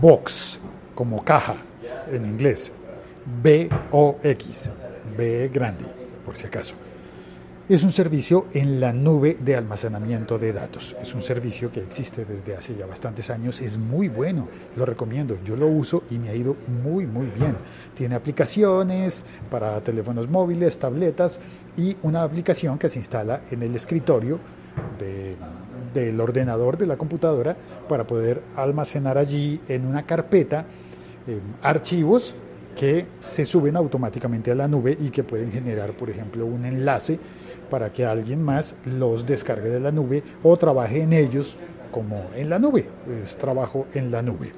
Box, como caja en inglés. B-O-X, B grande, por si acaso. Es un servicio en la nube de almacenamiento de datos. Es un servicio que existe desde hace ya bastantes años. Es muy bueno, lo recomiendo. Yo lo uso y me ha ido muy, muy bien. Tiene aplicaciones para teléfonos móviles, tabletas y una aplicación que se instala en el escritorio del ordenador de la computadora para poder almacenar allí en una carpeta eh, archivos que se suben automáticamente a la nube y que pueden generar, por ejemplo, un enlace para que alguien más los descargue de la nube o trabaje en ellos como en la nube, es trabajo en la nube.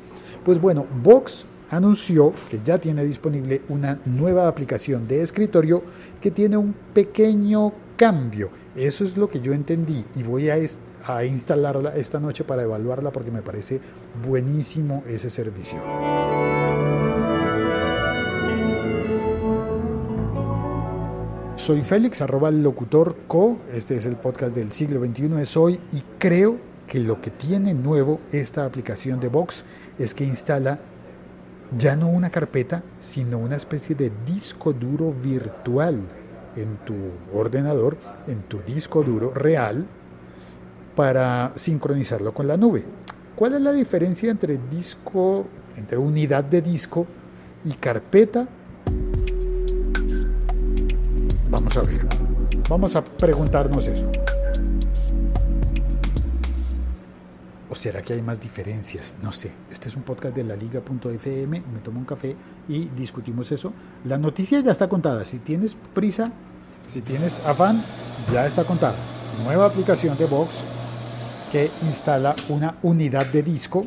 Pues bueno, Vox anunció que ya tiene disponible una nueva aplicación de escritorio que tiene un pequeño cambio. Eso es lo que yo entendí y voy a, a instalarla esta noche para evaluarla porque me parece buenísimo ese servicio. Soy Félix, arroba el locutor co. Este es el podcast del siglo XXI es hoy y creo que lo que tiene nuevo esta aplicación de Vox es que instala ya no una carpeta, sino una especie de disco duro virtual en tu ordenador, en tu disco duro real, para sincronizarlo con la nube. ¿Cuál es la diferencia entre disco, entre unidad de disco y carpeta? Vamos a ver. Vamos a preguntarnos eso. ¿O será que hay más diferencias? No sé. Este es un podcast de la liga.fm. Me tomo un café y discutimos eso. La noticia ya está contada. Si tienes prisa, si tienes afán, ya está contada. Nueva aplicación de Vox que instala una unidad de disco.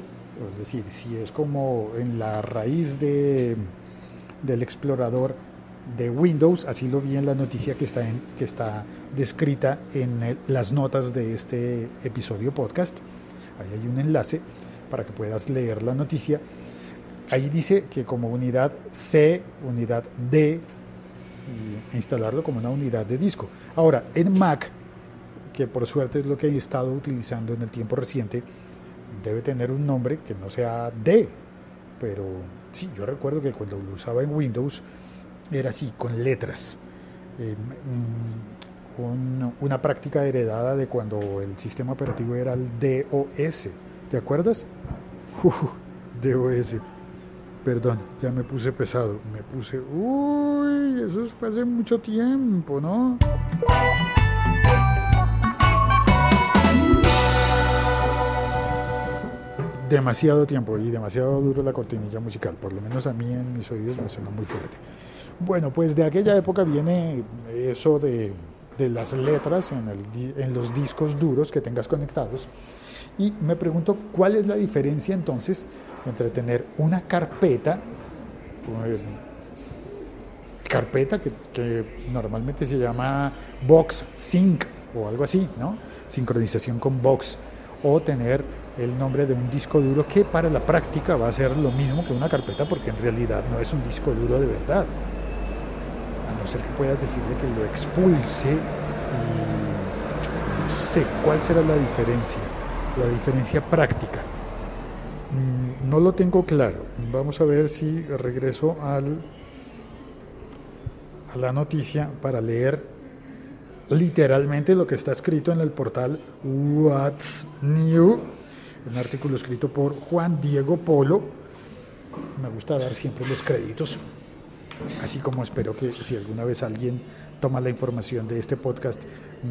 Es decir, si es como en la raíz de, del explorador de Windows, así lo vi en la noticia que está, que está descrita en las notas de este episodio podcast. Ahí hay un enlace para que puedas leer la noticia. Ahí dice que como unidad C, unidad D, instalarlo como una unidad de disco. Ahora, en Mac, que por suerte es lo que he estado utilizando en el tiempo reciente, debe tener un nombre que no sea D. Pero sí, yo recuerdo que cuando lo usaba en Windows, era así, con letras. Eh, una práctica heredada de cuando el sistema operativo era el DOS. ¿Te acuerdas? DOS. Perdón, ya me puse pesado. Me puse... Uy, eso fue hace mucho tiempo, ¿no? Demasiado tiempo y demasiado duro la cortinilla musical, por lo menos a mí en mis oídos me suena muy fuerte. Bueno, pues de aquella época viene eso de, las letras en, en los discos duros que tengas conectados. Y me pregunto cuál es la diferencia entonces entre tener una carpeta, carpeta que, que, normalmente se llama Box Sync o algo así, ¿no? Sincronización con Box, o tener el nombre de un disco duro que para la práctica va a ser lo mismo que una carpeta porque en realidad no es un disco duro de verdad no ser que puedas decirle que lo expulse no sé cuál será la diferencia, la diferencia práctica. Mm, no lo tengo claro. Vamos a ver si regreso al, a la noticia para leer literalmente lo que está escrito en el portal What's New, un artículo escrito por Juan Diego Polo. Me gusta dar siempre los créditos así como espero que si alguna vez alguien toma la información de este podcast,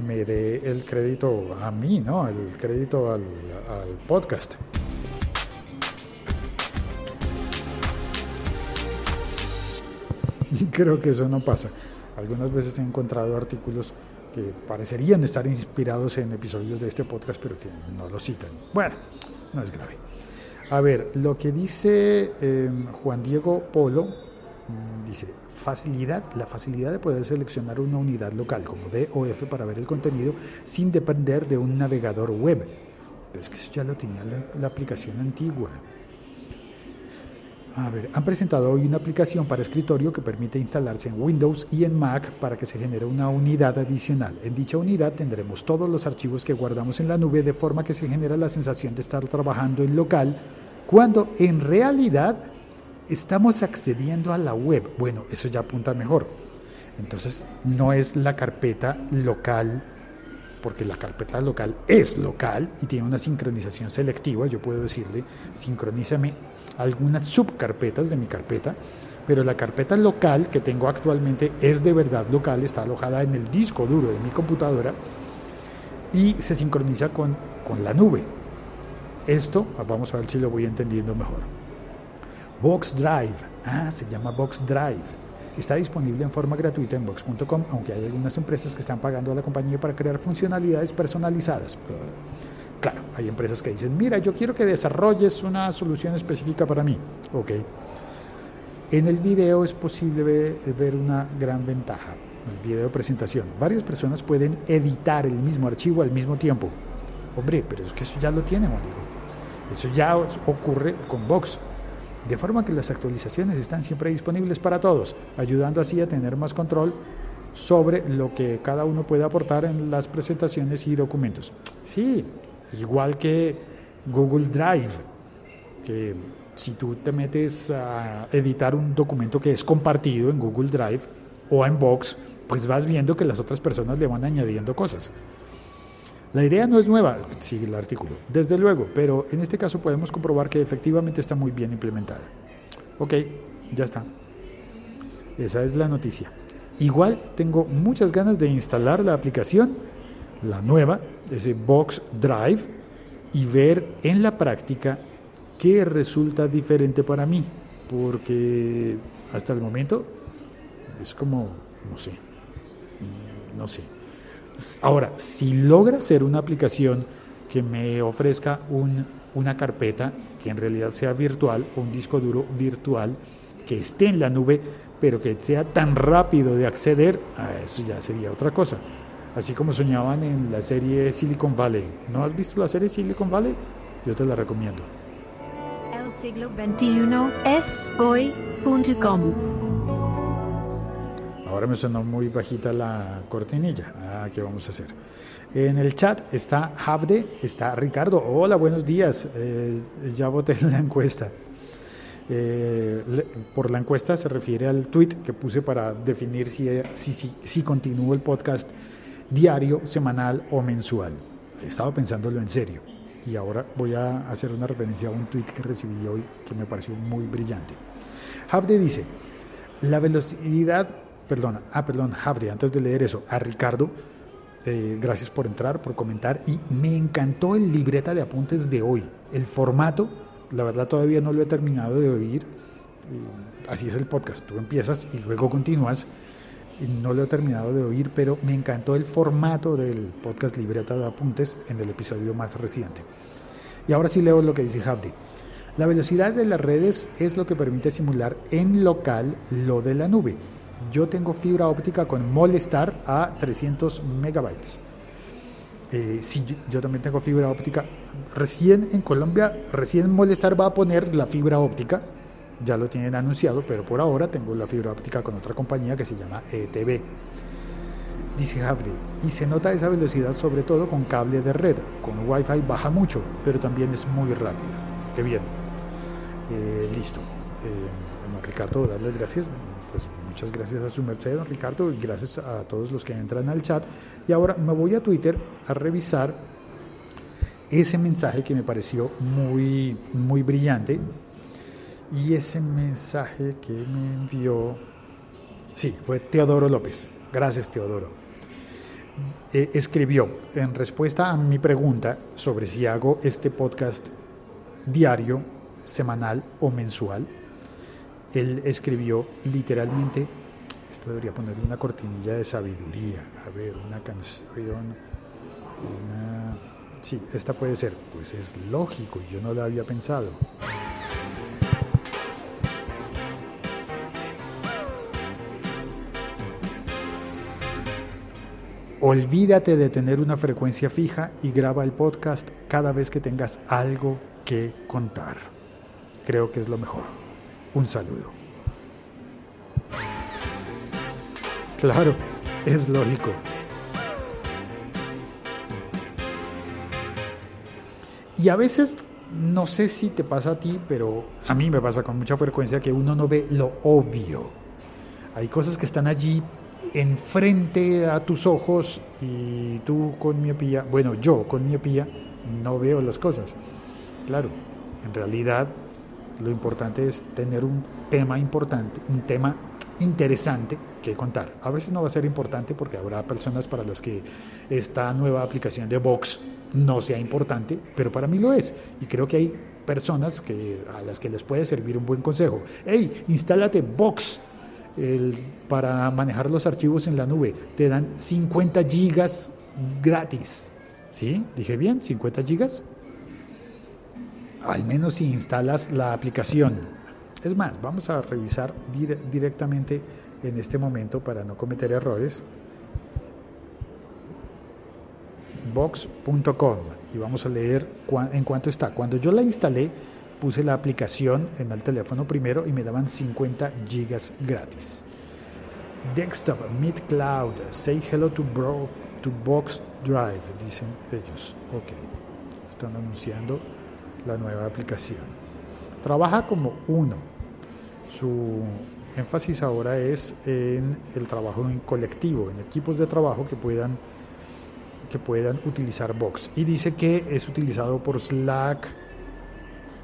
me dé el crédito a mí, ¿no? El crédito al, podcast. Creo que eso no pasa. Algunas veces he encontrado artículos que parecerían estar inspirados en episodios de este podcast, pero que no lo citan. Bueno, no es grave. A ver, lo que dice eh, Juan Diego Polo, Mm, dice, facilidad, la facilidad de poder seleccionar una unidad local como D o F para ver el contenido sin depender de un navegador web. Pero es que eso ya lo tenía la, aplicación antigua. A ver, han presentado hoy una aplicación para escritorio que permite instalarse en Windows y en Mac para que se genere una unidad adicional. En dicha unidad tendremos todos los archivos que guardamos en la nube de forma que se genera la sensación de estar trabajando en local cuando en realidad estamos accediendo a la web. Bueno, eso ya apunta mejor. Entonces no es la carpeta local, porque la carpeta local es local y tiene una sincronización selectiva. Yo puedo decirle, sincronízame algunas subcarpetas de mi carpeta, pero la carpeta local que tengo actualmente es de verdad local, está alojada en el disco duro de mi computadora y se sincroniza con, con la nube. Esto, vamos a ver si lo voy entendiendo mejor. Box Drive, ah, se llama Box Drive Está disponible en forma gratuita en Box.com, aunque hay algunas empresas que están pagando a la compañía para crear funcionalidades personalizadas. Claro, hay empresas que dicen, mira, yo quiero que desarrolles una solución específica para mí. Ok. En el video es posible ver una gran ventaja, el video de presentación. Varias personas pueden editar el mismo archivo al mismo tiempo. Hombre, pero es que eso ya lo tiene, amigo. Eso ya ocurre con Box de forma que las actualizaciones están siempre disponibles para todos, ayudando así a tener más control sobre lo que cada uno puede aportar en las presentaciones y documentos. Sí, igual que Google Drive, que si tú te metes a editar un documento que es compartido en Google Drive o en Box, pues vas viendo que las otras personas le van añadiendo cosas. La idea no es nueva, sigue el artículo, desde luego, pero en este caso podemos comprobar que efectivamente está muy bien implementada. Ok, ya está. Esa es la noticia. Igual tengo muchas ganas de instalar la aplicación, la nueva, ese Box Drive, y ver en la práctica qué resulta diferente para mí, porque hasta el momento es como, no sé, no sé. Ahora, si logra ser una aplicación que me ofrezca una carpeta que en realidad sea virtual, o un disco duro virtual, que esté en la nube, pero que sea tan rápido de acceder, a eso ya sería otra cosa. Así como soñaban en la serie Silicon Valley. ¿No has visto la serie Silicon Valley? Yo te la recomiendo. El siglo XXI es hoy.com. Ahora me sonó muy bajita la cortinilla. Ah, ¿qué vamos a hacer? En el chat está Javde, está Ricardo. Hola, buenos días. Eh, ya voté en la encuesta. Eh, por la encuesta se refiere al tweet que puse para definir si, si, si, si continúo el podcast diario, semanal o mensual. He estado pensándolo en serio y ahora voy a hacer una referencia a un tweet que recibí hoy que me pareció muy brillante. Javde dice, la velocidad perdón, ah, perdón, Javri, antes de leer eso, a Ricardo, eh, gracias por entrar, por comentar, y me encantó el libreta de apuntes de hoy, el formato, la verdad todavía no lo he terminado de oír, así es el podcast, tú empiezas y luego continúas, y no lo he terminado de oír, pero me encantó el formato del podcast libreta de apuntes en el episodio más reciente. Y ahora sí leo lo que dice Javdi. La velocidad de las redes es lo que permite simular en local lo de la nube yo tengo fibra óptica con Molestar a 300 megabytes. Eh, sí, yo, también tengo fibra óptica. Recién en Colombia, recién Molestar va a poner la fibra óptica. Ya lo tienen anunciado, pero por ahora tengo la fibra óptica con otra compañía que se llama ETV. Dice Javdi, y se nota esa velocidad sobre todo con cable de red. Con Wi-Fi baja mucho, pero también es muy rápida. Qué bien. Eh, listo. Eh, bueno, Ricardo, darles gracias pues muchas gracias a su merced, don Ricardo, y gracias a todos los que entran al chat. Y ahora me voy a Twitter a revisar ese mensaje que me pareció muy, muy brillante. Y ese mensaje que me envió, sí, fue Teodoro López. Gracias, Teodoro. Eh, escribió en respuesta a mi pregunta sobre si hago este podcast diario, semanal o mensual él escribió literalmente, esto debería ponerle una cortinilla de sabiduría, a ver, una canción, una... Sí, esta puede ser, pues es lógico y yo no la había pensado. Olvídate de tener una frecuencia fija y graba el podcast cada vez que tengas algo que contar. Creo que es lo mejor. Un saludo. Claro, es lógico. Y a veces no sé si te pasa a ti, pero a mí me pasa con mucha frecuencia que uno no ve lo obvio. Hay cosas que están allí enfrente a tus ojos y tú con miopía, bueno, yo con miopía no veo las cosas. Claro, en realidad lo importante es tener un tema importante, un tema interesante que contar. A veces no va a ser importante porque habrá personas para las que esta nueva aplicación de Vox no sea importante, pero para mí lo es. Y creo que hay personas que, a las que les puede servir un buen consejo. Hey, instálate Vox para manejar los archivos en la nube. Te dan 50 gigas gratis. ¿Sí? ¿Dije bien? ¿50 gigas? Al menos si instalas la aplicación. Es más, vamos a revisar directamente en este momento para no cometer errores. box.com y vamos a leer en cuánto está. Cuando yo la instalé, puse la aplicación en el teléfono primero y me daban 50 gigas gratis. Desktop, Meet Cloud, say hello to, bro, to Box Drive, dicen ellos. Ok, están anunciando la nueva aplicación. Trabaja como uno. Su énfasis ahora es en el trabajo en colectivo, en equipos de trabajo que puedan que puedan utilizar Box. Y dice que es utilizado por Slack.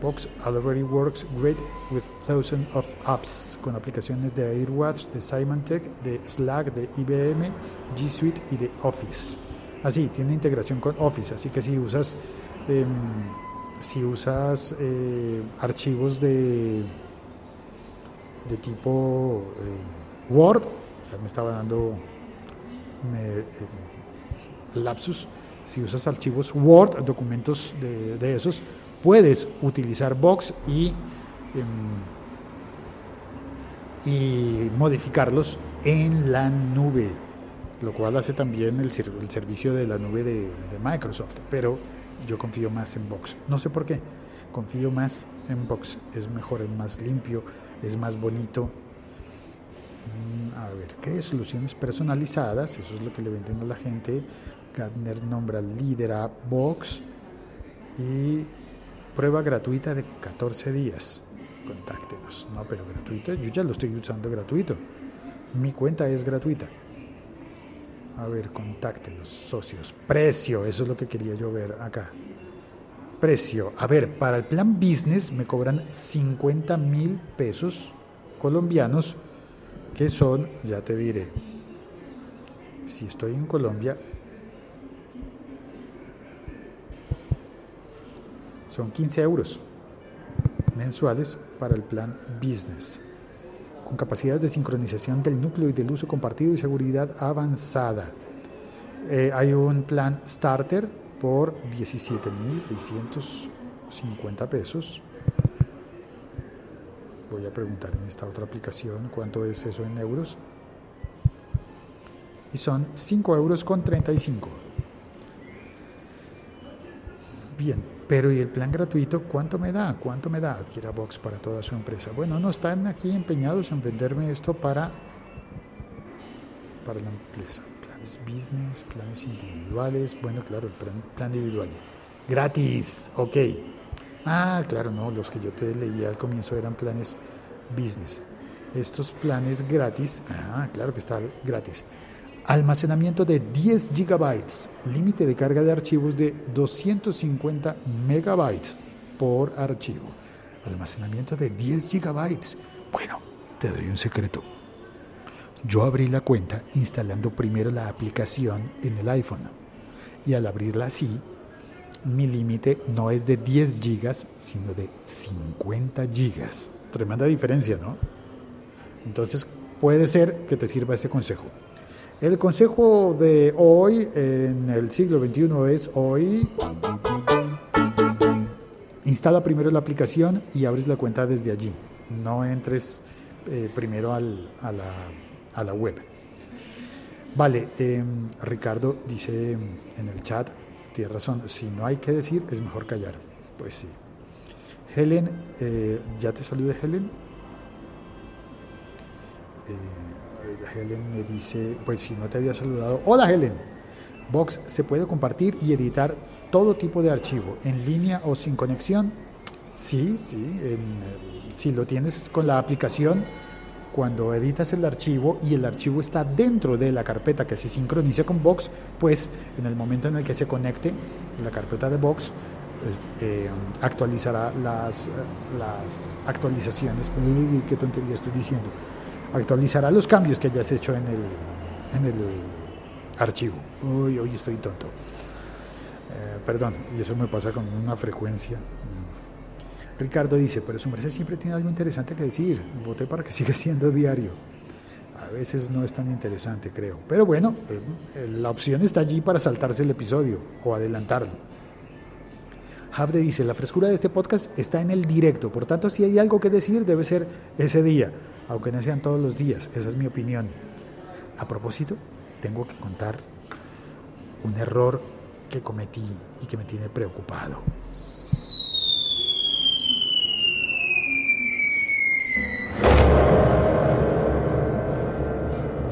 Box already works great with thousands of apps, con aplicaciones de AirWatch, de Symantec, de Slack, de IBM, G Suite y de Office. Así, tiene integración con Office, así que si usas, em, si usas eh, archivos de, de tipo eh, Word, ya me estaba dando... Em, lapsus, si usas archivos Word, documentos de, esos, puedes utilizar Box y, em, y modificarlos en la nube, lo cual hace también el, el servicio de la nube de, de, Microsoft, pero yo confío más en Box. No sé por qué, confío más en Box, es mejor, es más limpio, es más bonito. Mm, a ver, ¿qué soluciones personalizadas? Eso es lo que le venden a la gente Gartner nombra líder a Box y prueba gratuita de 14 días. Contáctenos. No, pero gratuita, yo ya lo estoy usando gratuito. Mi cuenta es gratuita. A ver, contáctenos, socios. Precio, eso es lo que quería yo ver acá. Precio. A ver, para el plan business me cobran 50 mil pesos colombianos, que son, ya te diré, si estoy en Colombia, Son 15 euros mensuales para el plan Business, con capacidades de sincronización del núcleo y del uso compartido y seguridad avanzada. Eh, hay un plan Starter por 17.350 pesos. Voy a preguntar en esta otra aplicación cuánto es eso en euros. Y son 5 euros con 35. Bien, pero ¿y el plan gratuito cuánto me da? ¿Cuánto me da? Adquiera Box para toda su empresa. Bueno, no están aquí empeñados en venderme esto para, para la empresa. Planes business, planes individuales. Bueno, claro, el plan, plan individual. Gratis, ok. Ah, claro, no, los que yo te leía al comienzo eran planes business. Estos planes gratis, ah, claro que está gratis. Almacenamiento de 10 gigabytes, límite de carga de archivos de 250 megabytes por archivo. Almacenamiento de 10 gigabytes. Bueno, te doy un secreto. Yo abrí la cuenta instalando primero la aplicación en el iPhone y al abrirla así, mi límite no es de 10 gigas, sino de 50 gigas. Tremenda diferencia, ¿no? Entonces puede ser que te sirva ese consejo. El consejo de hoy, en el siglo XXI, es hoy. Instala primero la aplicación y abres la cuenta desde allí. No entres eh, primero a, la, web. Vale, em, Ricardo dice en el chat, tiene razón, si no hay que decir, es mejor callar. Pues sí. Helen, eh, ¿ya te salió de Helen? Eh, Helen me dice, pues si no te había saludado, hola Helen, Box se puede compartir y editar todo tipo de archivo, en línea o sin conexión. Sí, sí, si lo tienes con la aplicación, cuando editas el archivo y el archivo está dentro de la carpeta que se sincroniza con Box, pues en el momento en el que se conecte la carpeta de Box, eh, eh, actualizará las, las actualizaciones. ¿Qué tontería estoy diciendo? Actualizará los cambios que hayas hecho en el, en el archivo. Uy, hoy estoy tonto. Eh, perdón, y eso me pasa con una frecuencia. Mm. Ricardo dice, pero su merced siempre tiene algo interesante que decir. Voté para que siga siendo diario. A veces no es tan interesante, creo. Pero bueno, la opción está allí para saltarse el episodio o adelantarlo. Havde dice, la frescura de este podcast está en el directo, por tanto si hay algo que decir debe ser ese día, aunque no sean todos los días, esa es mi opinión. A propósito, tengo que contar un error que cometí y que me tiene preocupado.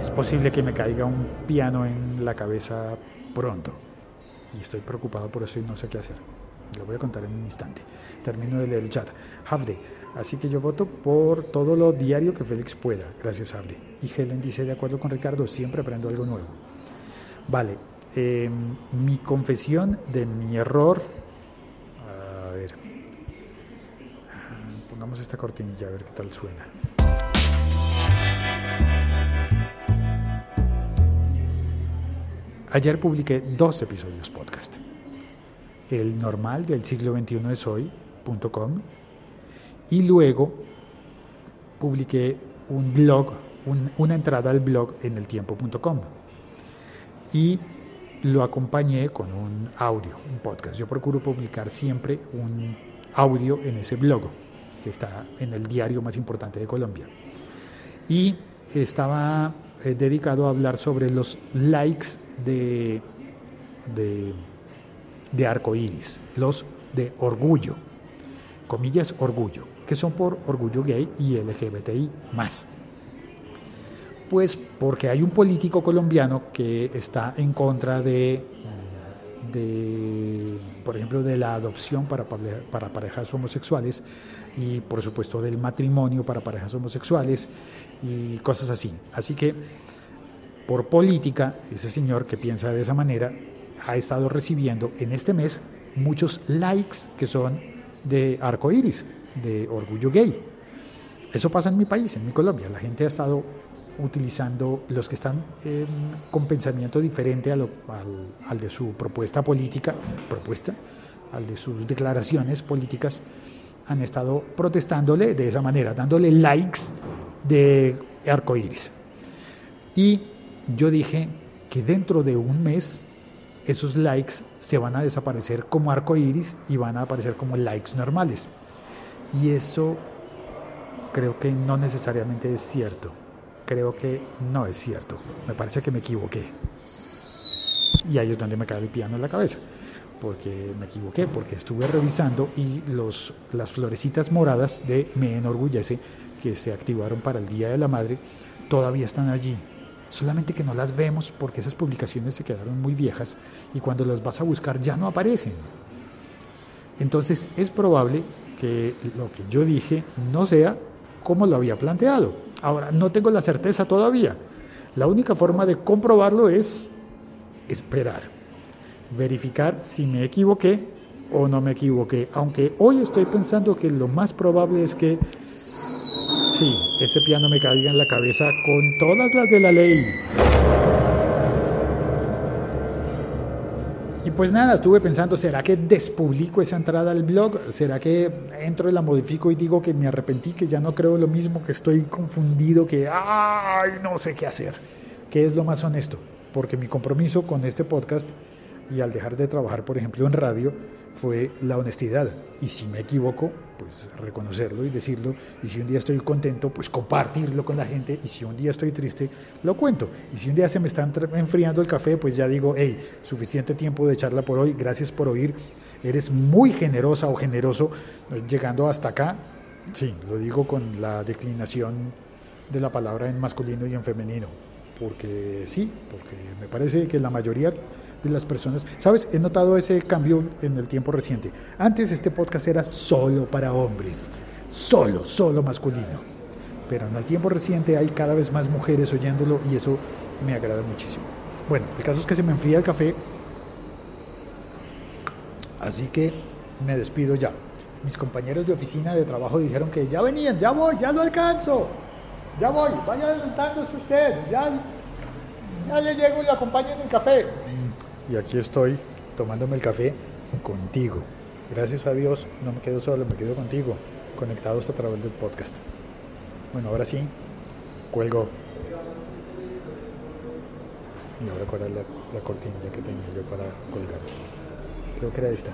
Es posible que me caiga un piano en la cabeza pronto y estoy preocupado por eso y no sé qué hacer. Lo voy a contar en un instante. Termino de leer el chat. Havde. Así que yo voto por todo lo diario que Félix pueda. Gracias, Havde. Y Helen dice, de acuerdo con Ricardo, siempre aprendo algo nuevo. Vale. Em, mi confesión de mi error. A ver. Pongamos esta cortinilla a ver qué tal suena. Ayer publiqué dos episodios podcast el normal del siglo XXI es hoy.com y luego publiqué un blog, una entrada al blog en el tiempo.com y lo acompañé con un audio, un podcast. Yo procuro publicar siempre un audio en ese blog que está en el diario más importante de Colombia. Y estaba eh, dedicado a hablar sobre los likes de, de de arco iris, los de orgullo, comillas orgullo, que son por orgullo gay y LGBTI más. Pues porque hay un político colombiano que está en contra de, de por ejemplo, de la adopción para, para parejas homosexuales y por supuesto del matrimonio para parejas homosexuales y cosas así. Así que por política, ese señor que piensa de esa manera ha estado recibiendo en este mes muchos likes que son de arco iris, de orgullo gay. Eso pasa en mi país, en mi Colombia. La gente ha estado utilizando los que están con pensamiento diferente al, al, de su propuesta política, propuesta, al de sus declaraciones políticas, han estado protestándole de esa manera, dándole likes de arco iris. Y yo dije que dentro de un mes esos likes se van a desaparecer como arco iris y van a aparecer como likes normales. Y eso creo que no necesariamente es cierto. Creo que no es cierto. Me parece que me equivoqué. Y ahí es donde me cae el piano en la cabeza. Porque me equivoqué, porque estuve revisando y los, las florecitas moradas de Me enorgullece que se activaron para el Día de la Madre todavía están allí solamente que no las vemos porque esas publicaciones se quedaron muy viejas y cuando las vas a buscar ya no aparecen. Entonces es probable que lo que yo dije no sea como lo había planteado. Ahora, no tengo la certeza todavía. La única forma de comprobarlo es esperar, verificar si me equivoqué o no me equivoqué. Aunque hoy estoy pensando que lo más probable es que Sí, ese piano me caiga en la cabeza con todas las de la ley. Y pues nada, estuve pensando, ¿será que despublico esa entrada al blog? ¿Será que entro y la modifico y digo que me arrepentí, que ya no creo lo mismo, que estoy confundido, que ay, no sé qué hacer? ¿Qué es lo más honesto? Porque mi compromiso con este podcast y al dejar de trabajar, por ejemplo, en radio, fue la honestidad. Y si me equivoco, pues reconocerlo y decirlo. Y si un día estoy contento, pues compartirlo con la gente. Y si un día estoy triste, lo cuento. Y si un día se me está enfriando el café, pues ya digo, hey, suficiente tiempo de charla por hoy, gracias por oír. Eres muy generosa o generoso llegando hasta acá. Sí, lo digo con la declinación de la palabra en masculino y en femenino. Porque sí, porque me parece que la mayoría de las personas. ¿Sabes? He notado ese cambio en el tiempo reciente. Antes este podcast era solo para hombres, solo, solo masculino. Pero en el tiempo reciente hay cada vez más mujeres oyéndolo y eso me agrada muchísimo. Bueno, el caso es que se me enfría el café, así que me despido ya. Mis compañeros de oficina de trabajo dijeron que ya venían, ya voy, ya lo alcanzo, ya voy, vaya adelantándose usted, ya, ya le llego y le acompaño en el café. Y aquí estoy tomándome el café contigo. Gracias a Dios no me quedo solo, me quedo contigo, conectados a través del podcast. Bueno, ahora sí, cuelgo. Y ahora cuál es la, la cortinilla que tenía yo para colgar. Creo que era esta.